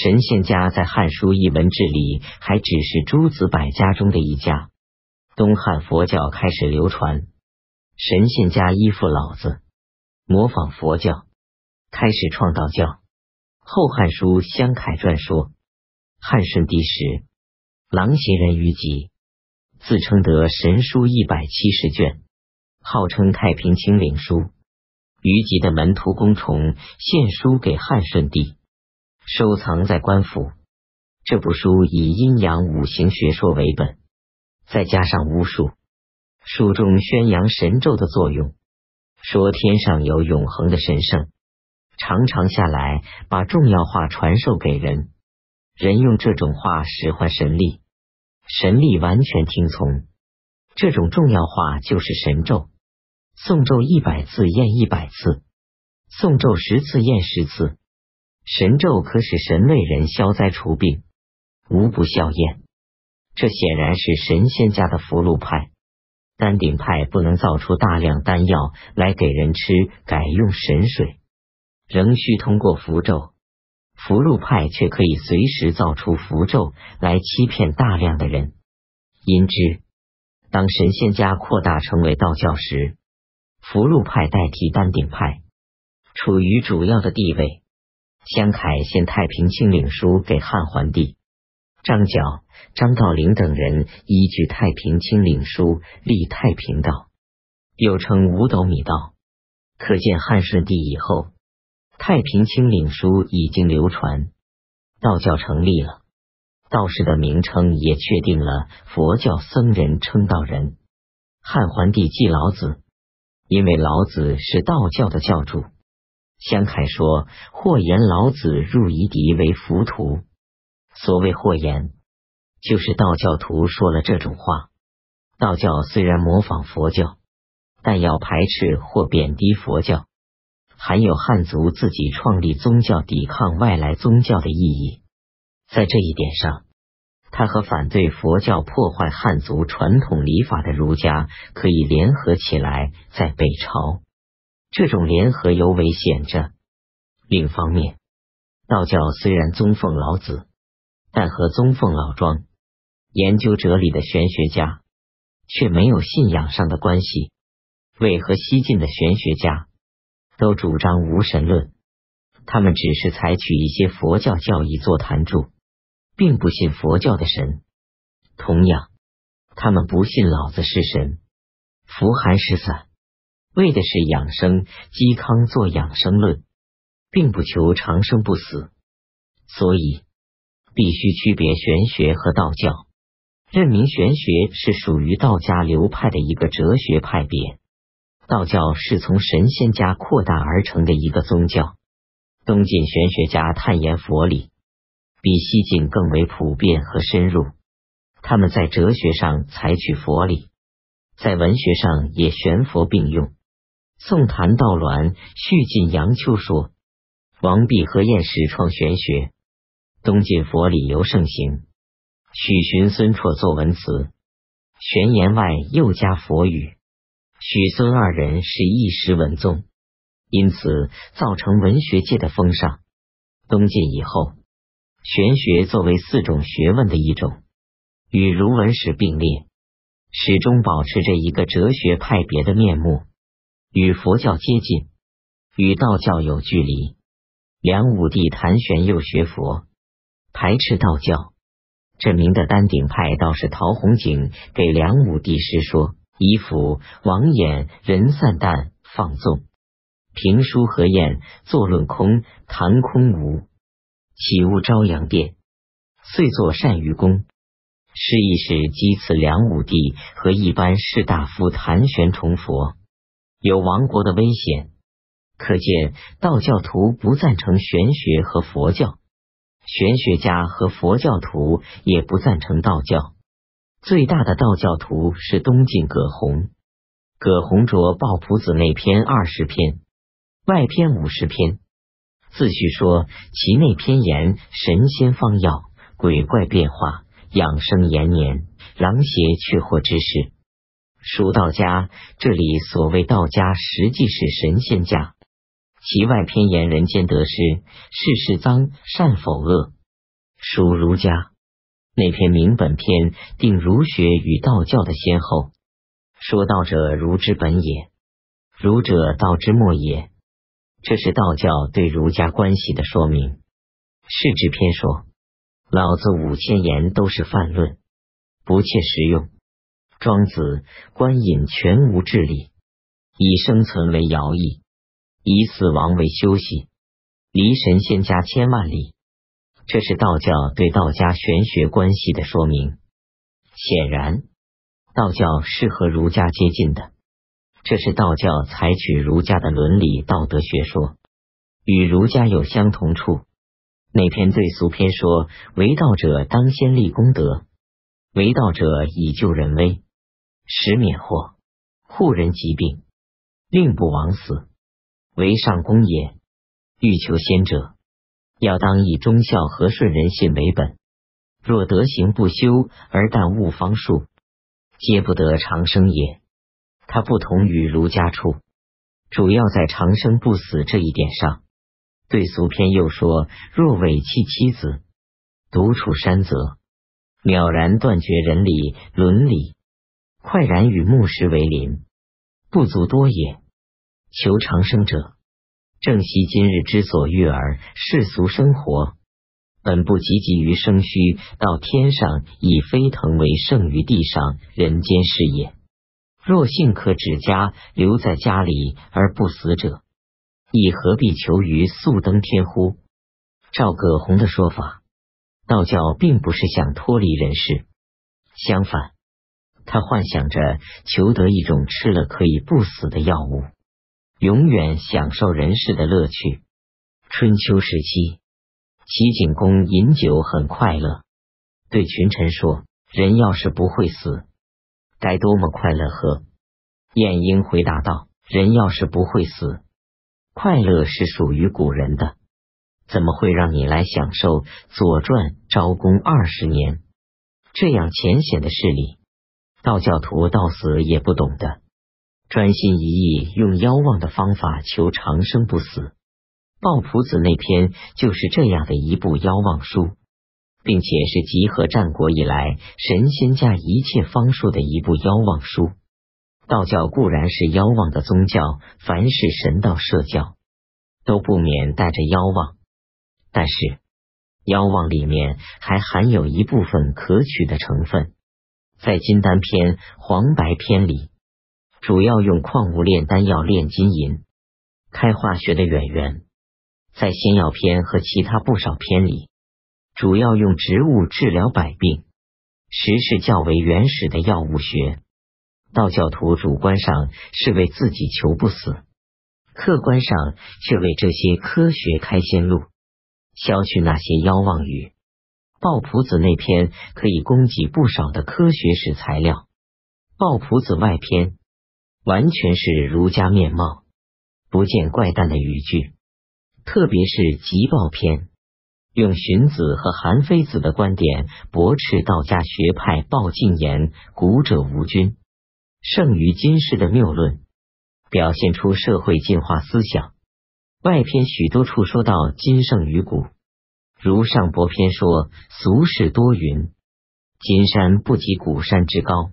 神仙家在《汉书艺文志》里还只是诸子百家中的一家。东汉佛教开始流传，神仙家依附老子，模仿佛教，开始创道教。《后汉书·湘凯传》说，汉顺帝时，郎邪人于己，自称得神书一百七十卷，号称太平清领书。于吉的门徒公崇献书给汉顺帝。收藏在官府。这部书以阴阳五行学说为本，再加上巫术。书中宣扬神咒的作用，说天上有永恒的神圣，常常下来把重要话传授给人，人用这种话使唤神力，神力完全听从。这种重要话就是神咒。诵咒一百次验一百次，诵咒十次验十次。神咒可使神类人消灾除病，无不效验。这显然是神仙家的福禄派。丹顶派不能造出大量丹药来给人吃，改用神水，仍需通过符咒。福禄派却可以随时造出符咒来欺骗大量的人。因之，当神仙家扩大成为道教时，福禄派代替丹顶派，处于主要的地位。湘凯献太平清领书给汉桓帝，张角、张道陵等人依据太平清领书立太平道，又称五斗米道。可见汉顺帝以后，太平清领书已经流传，道教成立了，道士的名称也确定了。佛教僧人称道人。汉桓帝祭老子，因为老子是道教的教主。香凯说：“霍言老子入夷狄为浮屠。所谓霍言，就是道教徒说了这种话。道教虽然模仿佛教，但要排斥或贬低佛教，含有汉族自己创立宗教、抵抗外来宗教的意义。在这一点上，他和反对佛教破坏汉族传统礼法的儒家可以联合起来，在北朝。”这种联合尤为显着。另一方面，道教虽然宗奉老子，但和宗奉老庄、研究哲理的玄学家却没有信仰上的关系。为何西晋的玄学家都主张无神论？他们只是采取一些佛教教义做坛注，并不信佛教的神。同样，他们不信老子是神。福寒食散。为的是养生，嵇康做养生论，并不求长生不死，所以必须区别玄学和道教，认明玄学是属于道家流派的一个哲学派别，道教是从神仙家扩大而成的一个宗教。东晋玄学家探研佛理，比西晋更为普遍和深入。他们在哲学上采取佛理，在文学上也玄佛并用。宋谭道鸾续晋杨秋说：“王弼和晏始创玄学，东晋佛理尤盛行。许寻、孙绰作文词，玄言外又加佛语。许孙二人是一时文宗，因此造成文学界的风尚。东晋以后，玄学作为四种学问的一种，与儒文史并列，始终保持着一个哲学派别的面目。”与佛教接近，与道教有距离。梁武帝谭玄又学佛，排斥道教。这名的丹顶派道士陶弘景给梁武帝师说：“以辅王衍人散淡放纵，评书何晏坐论空谈空无，岂悟朝阳殿，遂作善于功。”诗意是讥刺梁武帝和一般士大夫谭玄崇佛。有亡国的危险，可见道教徒不赞成玄学和佛教，玄学家和佛教徒也不赞成道教。最大的道教徒是东晋葛洪，葛洪着《抱朴子》内篇二十篇，外篇五十篇，自叙说其内篇言神仙方药、鬼怪变化、养生延年、狼邪却祸之事。属道家，这里所谓道家，实际是神仙家。其外篇言人间得失，世事脏善否恶，属儒家。那篇明本篇定儒学与道教的先后，说道者儒之本也，儒者道之末也。这是道教对儒家关系的说明。世之篇说，老子五千言都是泛论，不切实用。庄子、观隐全无智力，以生存为徭役，以死亡为休息，离神仙家千万里。这是道教对道家玄学关系的说明。显然，道教是和儒家接近的。这是道教采取儒家的伦理道德学说，与儒家有相同处。那篇对俗篇说：“为道者当先立功德，为道者以救人危，使免祸，护人疾病，令不枉死，为上公也。欲求先者。”要当以忠孝和顺人信为本，若德行不修而但悟方术，皆不得长生也。它不同于儒家处，主要在长生不死这一点上。对俗篇又说：若委弃妻子，独处山泽，渺然断绝人理伦理，快然与木石为邻，不足多也。求长生者。正惜今日之所欲而世俗生活，本不汲汲于生虚，到天上以飞腾为胜于地上人间事也。若幸可指家留在家里而不死者，亦何必求于速登天乎？照葛洪的说法，道教并不是想脱离人世，相反，他幻想着求得一种吃了可以不死的药物。永远享受人世的乐趣。春秋时期，齐景公饮酒很快乐，对群臣说：“人要是不会死，该多么快乐！”喝。晏婴回答道：“人要是不会死，快乐是属于古人的，怎么会让你来享受？”《左传》昭公二十年，这样浅显的事例，道教徒到死也不懂的。专心一意用妖望的方法求长生不死，鲍朴子那篇就是这样的一部妖望书，并且是集合战国以来神仙家一切方术的一部妖望书。道教固然是妖望的宗教，凡是神道社教都不免带着妖望，但是妖望里面还含有一部分可取的成分，在金丹篇、黄白篇里。主要用矿物炼丹药炼金银，开化学的远源，在仙药篇和其他不少篇里，主要用植物治疗百病，实是较为原始的药物学。道教徒主观上是为自己求不死，客观上却为这些科学开先路，消去那些妖妄语。鲍朴子那篇可以供给不少的科学史材料。鲍朴子外篇。完全是儒家面貌，不见怪诞的语句。特别是《极报篇》，用荀子和韩非子的观点驳斥道家学派鲍敬言“古者无君，胜于今世”的谬论，表现出社会进化思想。外篇许多处说到今胜于古，如上博篇说：“俗世多云，金山不及古山之高，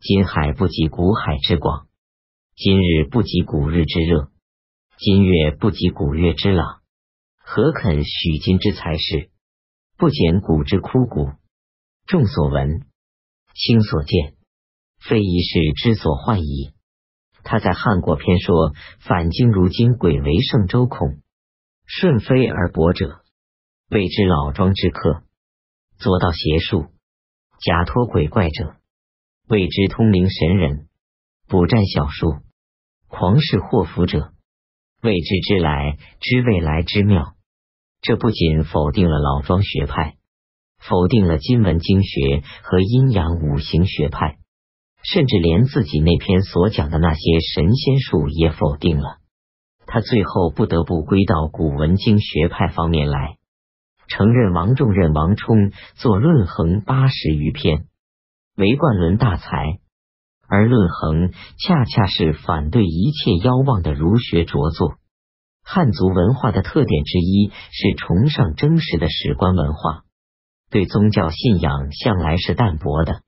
金海不及古海之广。”今日不及古日之热，今月不及古月之朗。何肯许今之才是？不减古之枯骨。众所闻，亲所见，非一世之所患矣。他在汉国篇说：“反经如今鬼为圣周孔，顺非而博者，谓之老庄之客；左道邪术，假托鬼怪者，谓之通灵神人，卜占小术。”狂士祸福者，未知之来，知未来之妙。这不仅否定了老庄学派，否定了金文经学和阴阳五行学派，甚至连自己那篇所讲的那些神仙术也否定了。他最后不得不归到古文经学派方面来，承认王重任、王充作《论衡》八十余篇，为冠伦大才。而论衡恰恰是反对一切妖妄的儒学着作。汉族文化的特点之一是崇尚真实的史观文化，对宗教信仰向来是淡薄的。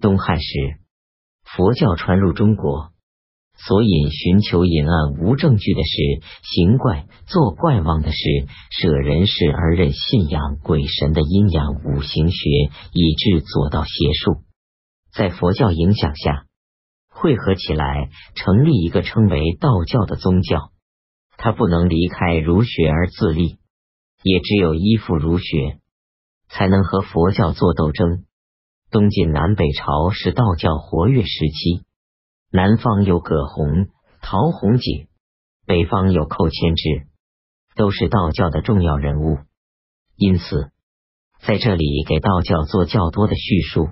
东汉时，佛教传入中国，所引寻求隐案无证据的事，行怪作怪妄的事，舍人事而任信仰鬼神的阴阳五行学，以致左道邪术，在佛教影响下。汇合起来，成立一个称为道教的宗教。它不能离开儒学而自立，也只有依附儒学，才能和佛教做斗争。东晋南北朝是道教活跃时期，南方有葛洪、陶弘景，北方有寇谦之，都是道教的重要人物。因此，在这里给道教做较多的叙述。